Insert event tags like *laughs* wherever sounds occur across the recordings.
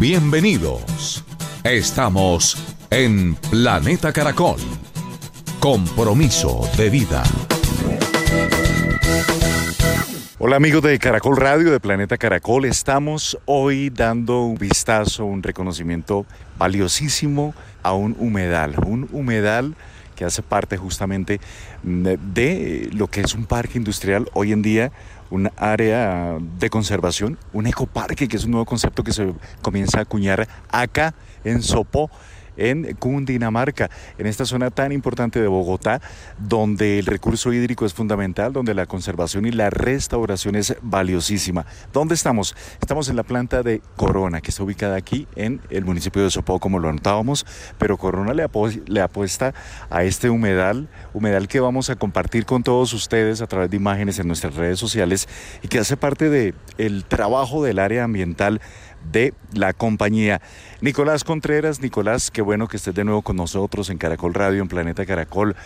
Bienvenidos. Estamos en Planeta Caracol. Compromiso de vida. Hola amigos de Caracol Radio, de Planeta Caracol. Estamos hoy dando un vistazo, un reconocimiento valiosísimo a un humedal. Un humedal que hace parte justamente de lo que es un parque industrial hoy en día, un área de conservación, un ecoparque, que es un nuevo concepto que se comienza a acuñar acá en Sopó en Cundinamarca, en esta zona tan importante de Bogotá, donde el recurso hídrico es fundamental, donde la conservación y la restauración es valiosísima. ¿Dónde estamos? Estamos en la planta de Corona, que está ubicada aquí en el municipio de Sopó, como lo anotábamos, pero Corona le, le apuesta a este humedal, humedal que vamos a compartir con todos ustedes a través de imágenes en nuestras redes sociales y que hace parte del el trabajo del área ambiental de la compañía. Nicolás Contreras, Nicolás, qué bueno que estés de nuevo con nosotros en Caracol Radio, en Planeta Caracol,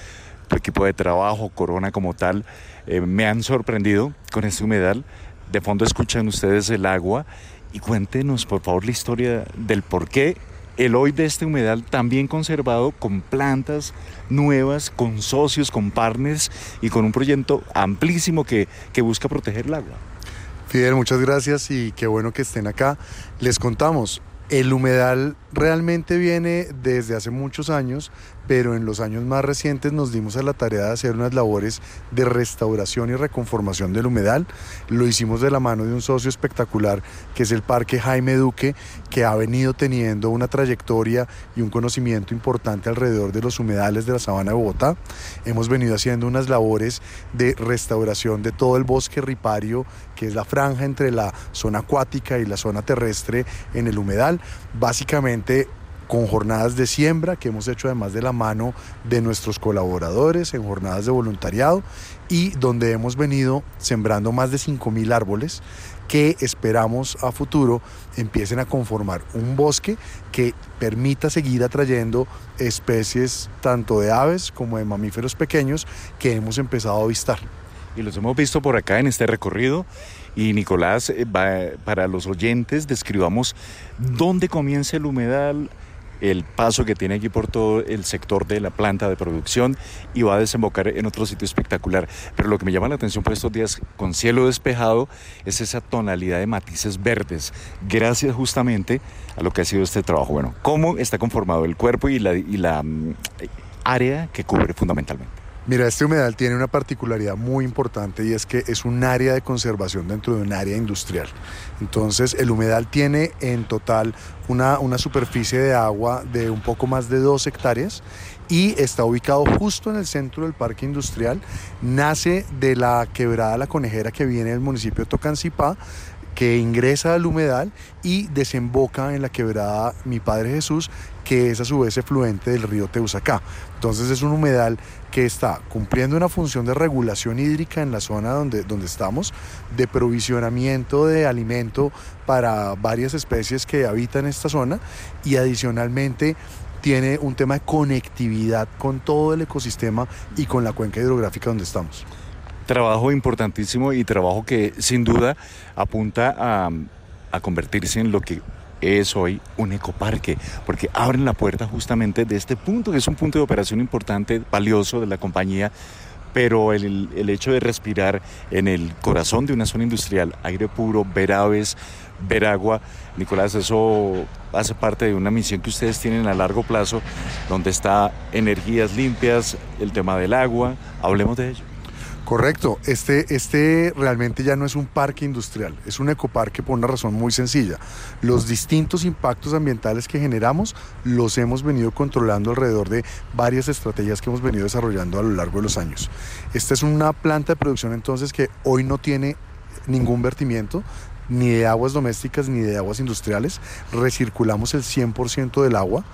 tu equipo de trabajo, Corona como tal, eh, me han sorprendido con este humedal. De fondo escuchan ustedes el agua y cuéntenos por favor la historia del por qué el hoy de este humedal también conservado con plantas nuevas, con socios, con partners y con un proyecto amplísimo que, que busca proteger el agua. Muchas gracias y qué bueno que estén acá. Les contamos, el humedal realmente viene desde hace muchos años, pero en los años más recientes nos dimos a la tarea de hacer unas labores de restauración y reconformación del humedal. Lo hicimos de la mano de un socio espectacular que es el Parque Jaime Duque, que ha venido teniendo una trayectoria y un conocimiento importante alrededor de los humedales de la sabana de Bogotá. Hemos venido haciendo unas labores de restauración de todo el bosque ripario, que es la franja entre la zona acuática y la zona terrestre en el humedal. Básicamente con jornadas de siembra que hemos hecho además de la mano de nuestros colaboradores en jornadas de voluntariado y donde hemos venido sembrando más de 5.000 árboles que esperamos a futuro empiecen a conformar un bosque que permita seguir atrayendo especies tanto de aves como de mamíferos pequeños que hemos empezado a avistar. Y los hemos visto por acá en este recorrido. Y Nicolás, eh, para los oyentes, describamos dónde comienza el humedal, el paso que tiene aquí por todo el sector de la planta de producción y va a desembocar en otro sitio espectacular. Pero lo que me llama la atención por estos días con cielo despejado es esa tonalidad de matices verdes, gracias justamente a lo que ha sido este trabajo. Bueno, cómo está conformado el cuerpo y la, y la mm, área que cubre fundamentalmente. Mira, este humedal tiene una particularidad muy importante y es que es un área de conservación dentro de un área industrial. Entonces, el humedal tiene en total una, una superficie de agua de un poco más de dos hectáreas y está ubicado justo en el centro del parque industrial. Nace de la quebrada La Conejera que viene del municipio de Tocancipá que ingresa al humedal y desemboca en la quebrada Mi Padre Jesús, que es a su vez efluente del río Teusacá. Entonces es un humedal que está cumpliendo una función de regulación hídrica en la zona donde, donde estamos, de provisionamiento de alimento para varias especies que habitan esta zona y adicionalmente tiene un tema de conectividad con todo el ecosistema y con la cuenca hidrográfica donde estamos. Trabajo importantísimo y trabajo que sin duda apunta a, a convertirse en lo que es hoy un ecoparque, porque abren la puerta justamente de este punto, que es un punto de operación importante, valioso de la compañía, pero el, el, hecho de respirar en el corazón de una zona industrial, aire puro, ver aves, ver agua, Nicolás, eso hace parte de una misión que ustedes tienen a largo plazo, donde está energías limpias, el tema del agua, hablemos de ello. Correcto, este, este realmente ya no es un parque industrial, es un ecoparque por una razón muy sencilla. Los distintos impactos ambientales que generamos los hemos venido controlando alrededor de varias estrategias que hemos venido desarrollando a lo largo de los años. Esta es una planta de producción entonces que hoy no tiene ningún vertimiento, ni de aguas domésticas ni de aguas industriales. Recirculamos el 100% del agua.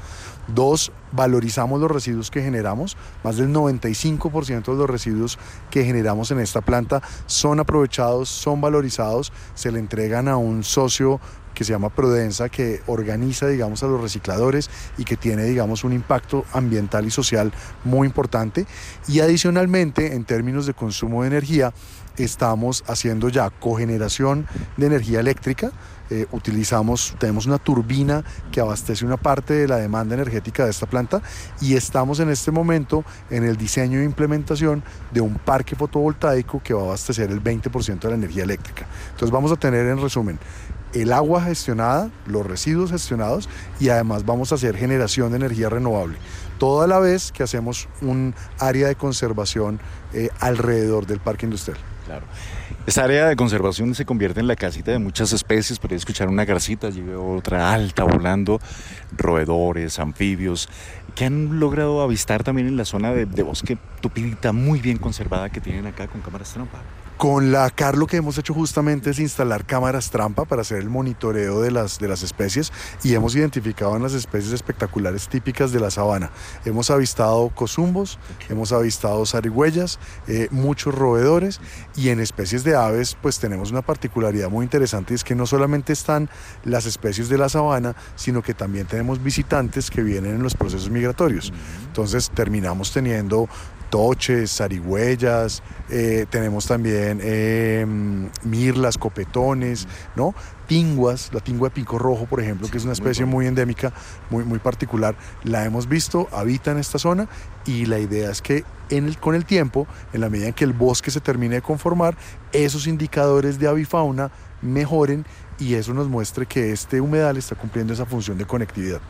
Dos, valorizamos los residuos que generamos. Más del 95% de los residuos que generamos en esta planta son aprovechados, son valorizados, se le entregan a un socio que se llama Prudenza, que organiza, digamos, a los recicladores y que tiene, digamos, un impacto ambiental y social muy importante. Y adicionalmente, en términos de consumo de energía, estamos haciendo ya cogeneración de energía eléctrica. Eh, utilizamos, tenemos una turbina que abastece una parte de la demanda energética de esta planta y estamos en este momento en el diseño e implementación de un parque fotovoltaico que va a abastecer el 20% de la energía eléctrica. Entonces vamos a tener en resumen el agua gestionada, los residuos gestionados y además vamos a hacer generación de energía renovable. Toda la vez que hacemos un área de conservación eh, alrededor del parque industrial. Claro. Esta área de conservación se convierte en la casita de muchas especies. Podría escuchar una garcita, y otra alta volando, roedores, anfibios, que han logrado avistar también en la zona de, de bosque tupidita muy bien conservada que tienen acá con cámaras trampa. Con la CAR lo que hemos hecho justamente es instalar cámaras trampa para hacer el monitoreo de las, de las especies y hemos identificado en las especies espectaculares típicas de la sabana. Hemos avistado cozumbos, hemos avistado zarigüeyas, eh, muchos roedores y en especies de aves pues tenemos una particularidad muy interesante y es que no solamente están las especies de la sabana, sino que también tenemos visitantes que vienen en los procesos migratorios. Entonces terminamos teniendo toches, zarigüeyas, eh, tenemos también eh, mirlas, copetones, ¿no? Tinguas, la tingua de pico rojo, por ejemplo, que es una especie muy, endémica, muy, muy particular, la hemos visto, habita en esta zona y la idea es que en el, con el tiempo, en la medida en que el bosque se termine de conformar, esos indicadores de avifauna mejoren y eso nos muestre que este humedal está cumpliendo esa función de conectividad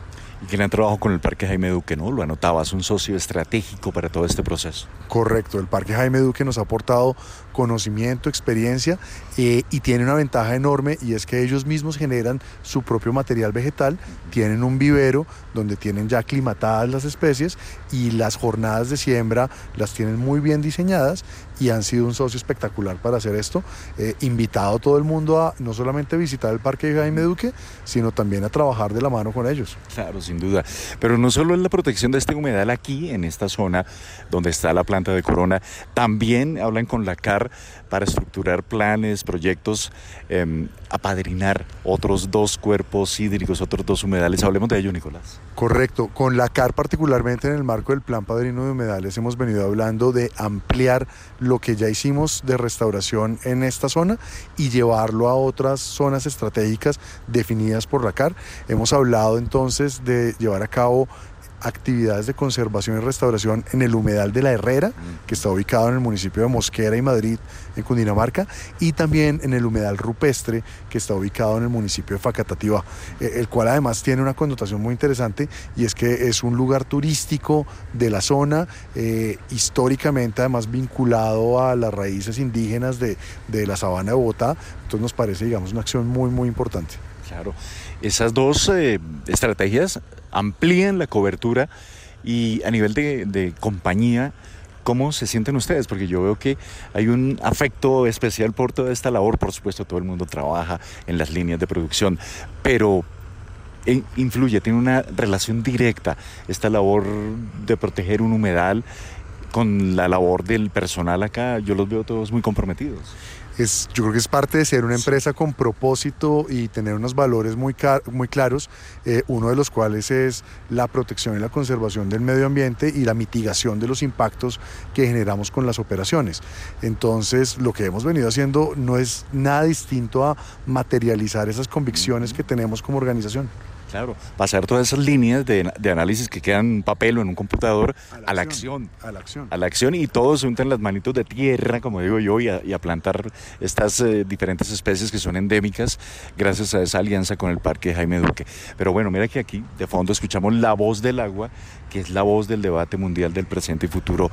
han trabajado con el Parque Jaime Duque, ¿no? Lo anotabas, un socio estratégico para todo este proceso. Correcto, el Parque Jaime Duque nos ha aportado conocimiento, experiencia eh, y tiene una ventaja enorme y es que ellos mismos generan su propio material vegetal, tienen un vivero donde tienen ya aclimatadas las especies y las jornadas de siembra las tienen muy bien diseñadas y han sido un socio espectacular para hacer esto. Eh, invitado a todo el mundo a no solamente visitar el Parque Jaime Duque, sino también a trabajar de la mano con ellos. Claro, sin duda. Pero no solo es la protección de este humedal aquí, en esta zona donde está la planta de Corona, también hablan con la CAR para estructurar planes, proyectos, em, apadrinar otros dos cuerpos hídricos, otros dos humedales. Hablemos de ello, Nicolás. Correcto. Con la CAR, particularmente en el marco del Plan Padrino de Humedales, hemos venido hablando de ampliar lo que ya hicimos de restauración en esta zona y llevarlo a otras zonas estratégicas definidas por la CAR. Hemos hablado entonces de llevar a cabo actividades de conservación y restauración en el humedal de la Herrera, mm. que está ubicado en el municipio de Mosquera y Madrid, en Cundinamarca, y también en el humedal rupestre, que está ubicado en el municipio de Facatativá, eh, el cual además tiene una connotación muy interesante y es que es un lugar turístico de la zona, eh, históricamente además vinculado a las raíces indígenas de, de la sabana de Bogotá, entonces nos parece, digamos, una acción muy, muy importante. Claro, esas dos eh, estrategias amplían la cobertura y a nivel de, compañía, ¿cómo se sienten ustedes? Porque yo veo que hay un afecto especial por toda esta labor, por supuesto todo el mundo trabaja en las líneas de producción, pero eh, influye, tiene una relación directa esta labor de proteger un humedal con la labor del personal acá, yo los veo todos muy comprometidos yo creo que es parte de ser una empresa con propósito y tener unos valores muy, muy claros, eh, uno de los cuales es la protección y la conservación del medio ambiente y la mitigación de los impactos que generamos con las operaciones. Entonces, lo que hemos venido haciendo no es nada distinto a materializar esas convicciones que tenemos como organización. Claro, pasar todas esas líneas de, análisis que quedan en papel o en un computador a la, acción, A la acción. A la acción y todos se untan las manitos de tierra, como digo yo, y a, plantar estas eh, diferentes especies que son endémicas gracias a esa alianza con el Parque Jaime Duque. Pero bueno, mira que aquí de fondo escuchamos la voz del agua, que es la voz del debate mundial del presente y futuro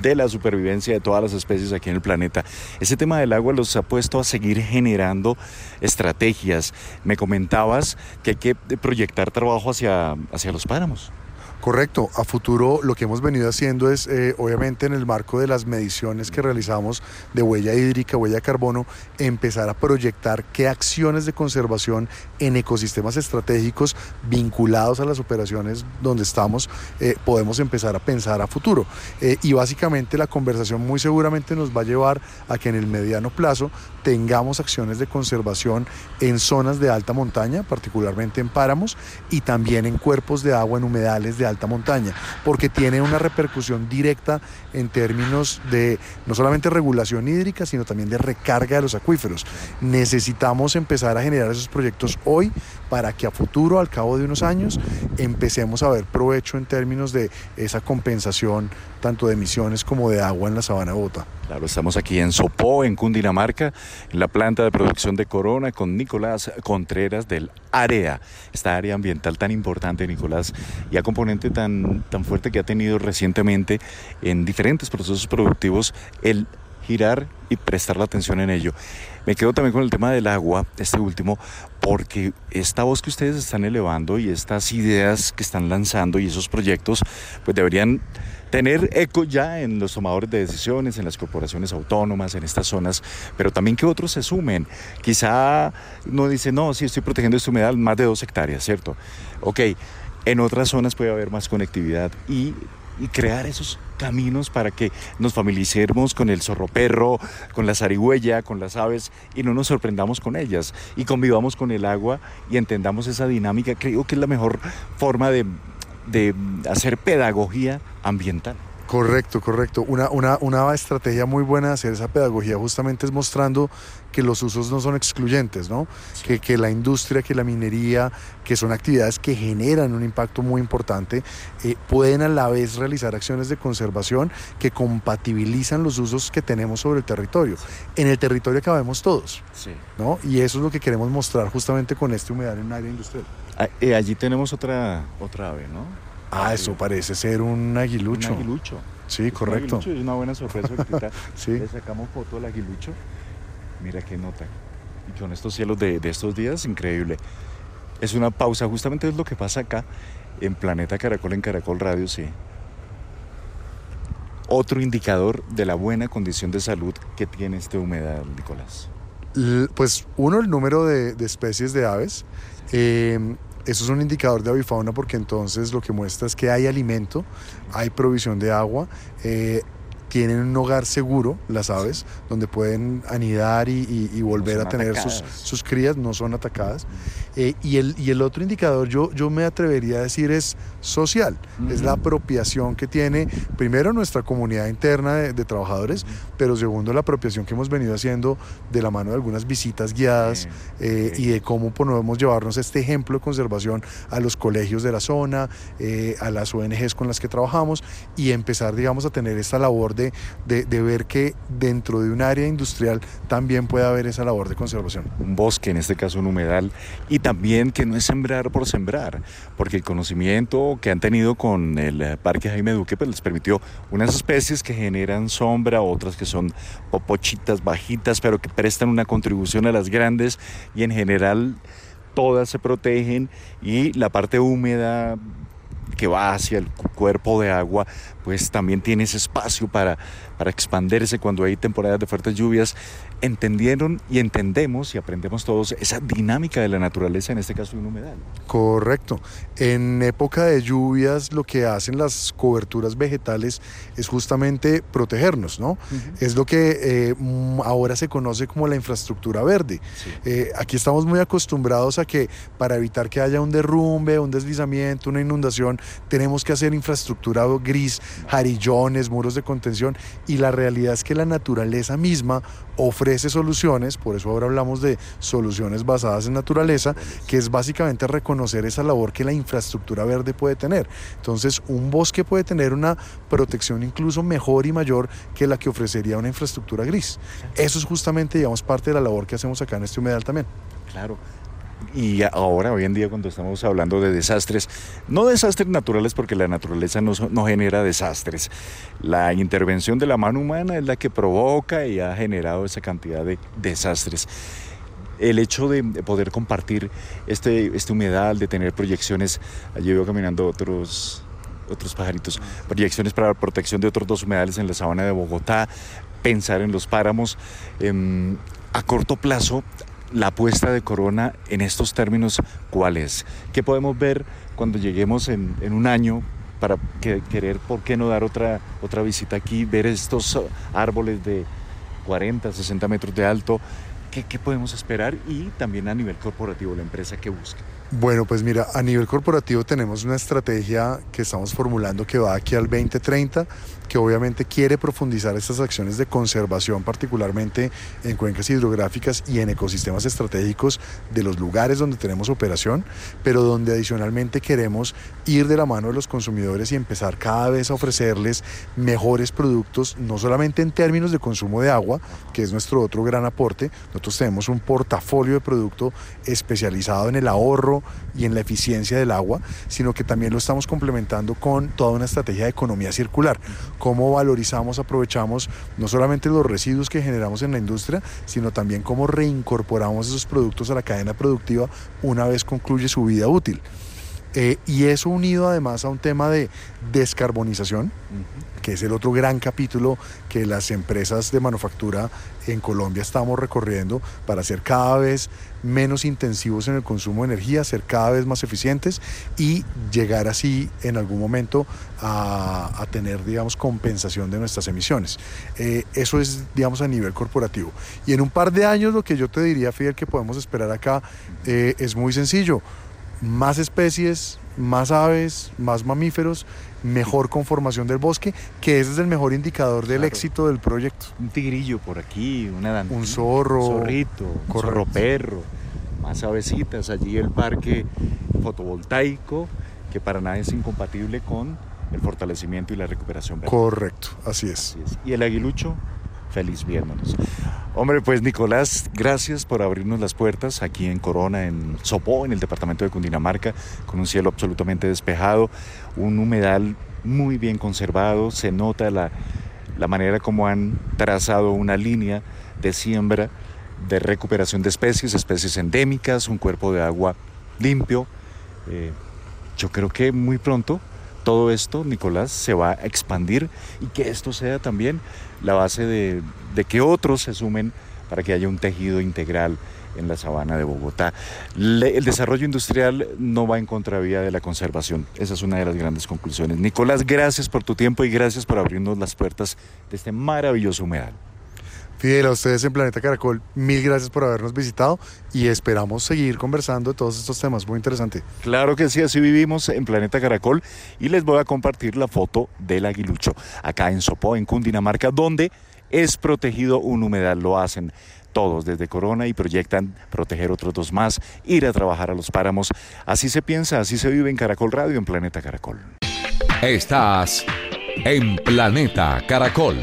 de la supervivencia de todas las especies aquí en el planeta. Ese tema del agua los ha puesto a seguir generando estrategias. Me comentabas que hay que proyectar trabajo hacia, hacia los páramos. Correcto, a futuro lo que hemos venido haciendo es, eh, obviamente en el marco de las mediciones que realizamos de huella hídrica, huella carbono, empezar a proyectar qué acciones de conservación en ecosistemas estratégicos vinculados a las operaciones donde estamos eh, podemos empezar a pensar a futuro. Eh, y básicamente la conversación muy seguramente nos va a llevar a que en el mediano plazo tengamos acciones de conservación en zonas de alta montaña, particularmente en páramos, y también en cuerpos de agua en humedales de alta montaña, porque tiene una repercusión directa en términos de no solamente regulación hídrica, sino también de recarga de los acuíferos. Necesitamos empezar a generar esos proyectos hoy para que a futuro, al cabo de unos años, empecemos a ver provecho en términos de esa compensación tanto de emisiones como de agua en la sabana Bogotá. Claro, estamos aquí en Sopó, en Cundinamarca, en la planta de producción de Corona con Nicolás Contreras del área, esta área ambiental tan importante, Nicolás, y a tan, tan fuerte que ha tenido recientemente en diferentes procesos productivos el girar y prestar la atención en ello. Me quedo también con el tema del agua, este último, porque esta voz que ustedes están elevando y estas ideas que están lanzando y esos proyectos, pues deberían tener eco ya en los tomadores de decisiones, en las corporaciones autónomas, en estas zonas, pero también que otros se sumen. Quizá no dice, no, sí estoy protegiendo esta humedad más de dos hectáreas, ¿cierto? Ok, en otras zonas puede haber más conectividad y, crear esos caminos para que nos familiaricemos con el zorro perro, con la zarigüeya, con las aves y no nos sorprendamos con ellas y convivamos con el agua y entendamos esa dinámica. Creo que es la mejor forma de de hacer pedagogía ambiental. Correcto, correcto. Una, una, una, estrategia muy buena de hacer esa pedagogía justamente es mostrando que los usos no son excluyentes, ¿no? Que, que, la industria, que la minería, que son actividades que generan un impacto muy importante, eh, pueden a la vez realizar acciones de conservación que compatibilizan los usos que tenemos sobre el territorio. En el territorio cabemos todos, sí. ¿no? Y eso es lo que queremos mostrar justamente con este humedal en un área industrial. Ah, eh, allí tenemos otra, otra ave, ¿no? Ah, eso parece ser un aguilucho. Un aguilucho. Sí, correcto. Un aguilucho, es una buena sorpresa. *laughs* sí. Le sacamos foto del aguilucho. Mira qué nota. Y con estos cielos de, de estos días, increíble. Es una pausa, justamente es lo que pasa acá en Planeta Caracol, en Caracol Radio, sí. Otro indicador de la buena condición de salud que tiene este humedal, Nicolás. Pues uno, el número de, especies de aves. Eh, eso es un indicador de avifauna porque entonces lo que muestra es que hay alimento, hay provisión de agua, eh, tienen un hogar seguro, las aves, donde pueden anidar y, volver a tener sus, sus, crías, no son atacadas. Eh, y, el, y el otro indicador, yo, yo me atrevería a decir, es social, es la apropiación que tiene, primero, nuestra comunidad interna de, trabajadores, pero segundo, la apropiación que hemos venido haciendo de la mano de algunas visitas guiadas eh, y de cómo podemos llevarnos este ejemplo de conservación a los colegios de la zona, eh, a las ONGs con las que trabajamos y empezar, digamos, a tener esta labor de, de, de ver que dentro de un área industrial también puede haber esa labor de conservación. Un bosque, en este caso un humedal, y también que no es sembrar por sembrar, porque el conocimiento que han tenido con el eh, Parque Jaime Duque pues les permitió unas especies que generan sombra, otras que son popochitas bajitas, pero que prestan una contribución a las grandes y en general todas se protegen y la parte húmeda que va hacia el cuerpo de agua, pues también tiene ese espacio para, para expandirse cuando hay temporadas de fuertes lluvias entendieron y entendemos y aprendemos todos esa dinámica de la naturaleza, en este caso de un humedal. Correcto. En época de lluvias lo que hacen las coberturas vegetales es justamente protegernos, ¿no? Es lo que eh, ahora se conoce como la infraestructura verde. Eh, aquí estamos muy acostumbrados a que para evitar que haya un derrumbe, un deslizamiento, una inundación, tenemos que hacer infraestructura gris, jarillones, muros de contención y la realidad es que la naturaleza misma ofrece soluciones, por eso ahora hablamos de soluciones basadas en naturaleza, que es básicamente reconocer esa labor que la infraestructura verde puede tener. Entonces, un bosque puede tener una protección incluso mejor y mayor que la que ofrecería una infraestructura gris. Eso es justamente, digamos, parte de la labor que hacemos acá en este humedal también. Claro y ahora, hoy en día, cuando estamos hablando de desastres, no desastres naturales porque la naturaleza no, no, genera desastres, la intervención de la mano humana es la que provoca y ha generado esa cantidad de desastres. El hecho de poder compartir este, este humedal, de tener proyecciones, allí veo caminando otros otros pajaritos. Proyecciones para la protección de otros dos humedales en la sabana de Bogotá, pensar en los páramos. Em, a corto plazo, la apuesta de Corona en estos términos, ¿cuál es? ¿Qué podemos ver cuando lleguemos en, un año para querer, ¿por qué no dar otra, otra visita aquí, ver estos árboles de 40, 60 metros de alto? ¿Qué, qué podemos esperar? Y también a nivel corporativo, la empresa que busca. Bueno, pues mira, a nivel corporativo tenemos una estrategia que estamos formulando que va aquí al 2030 que obviamente quiere profundizar estas acciones de conservación, particularmente en cuencas hidrográficas y en ecosistemas estratégicos de los lugares donde tenemos operación, pero donde adicionalmente queremos ir de la mano de los consumidores y empezar cada vez a ofrecerles mejores productos, no solamente en términos de consumo de agua, que es nuestro otro gran aporte, nosotros tenemos un portafolio de producto especializado en el ahorro y en la eficiencia del agua, sino que también lo estamos complementando con toda una estrategia de economía circular cómo valorizamos, aprovechamos no solamente los residuos que generamos en la industria, sino también cómo reincorporamos esos productos a la cadena productiva una vez concluye su vida útil. Eh, y eso unido además a un tema de descarbonización, que es el otro gran capítulo que las empresas de manufactura en Colombia estamos recorriendo para ser cada vez menos intensivos en el consumo de energía, ser cada vez más eficientes y llegar así en algún momento a, tener, digamos, compensación de nuestras emisiones. Eh, eso es, digamos, a nivel corporativo. Y en un par de años lo que yo te diría, Fidel, que podemos esperar acá eh, es muy sencillo más especies, más aves, más mamíferos, mejor conformación del bosque, que ese es el mejor indicador del éxito del proyecto. Un tigrillo por aquí, una un zorro, un zorrito, un zorro perro, más avecitas, allí el parque fotovoltaico, que para nada es incompatible con el fortalecimiento y la recuperación. Correcto, así es. así es. Y el aguilucho, feliz viéndonos. Hombre, pues Nicolás, gracias por abrirnos las puertas aquí en Corona, en Sopó, en el departamento de Cundinamarca, con un cielo absolutamente despejado, un humedal muy bien conservado, se nota la, manera como han trazado una línea de siembra, de recuperación de especies, especies endémicas, un cuerpo de agua limpio. Eh, yo creo que muy pronto todo esto, Nicolás, se va a expandir y que esto sea también la base de, que otros se sumen para que haya un tejido integral en la sabana de Bogotá. el desarrollo industrial no va en contravía de la conservación. Esa es una de las grandes conclusiones. Nicolás, gracias por tu tiempo y gracias por abrirnos las puertas de este maravilloso humedal. Fidel, a ustedes en Planeta Caracol, mil gracias por habernos visitado y esperamos seguir conversando de todos estos temas. Muy interesante. Claro que sí, así vivimos en Planeta Caracol y les voy a compartir la foto del aguilucho acá en Sopó, en Cundinamarca, donde es protegido un humedal. Lo hacen todos desde Corona y proyectan proteger otros dos más, ir a trabajar a los páramos. Así se piensa, así se vive en Caracol Radio, en Planeta Caracol. Estás en Planeta Caracol.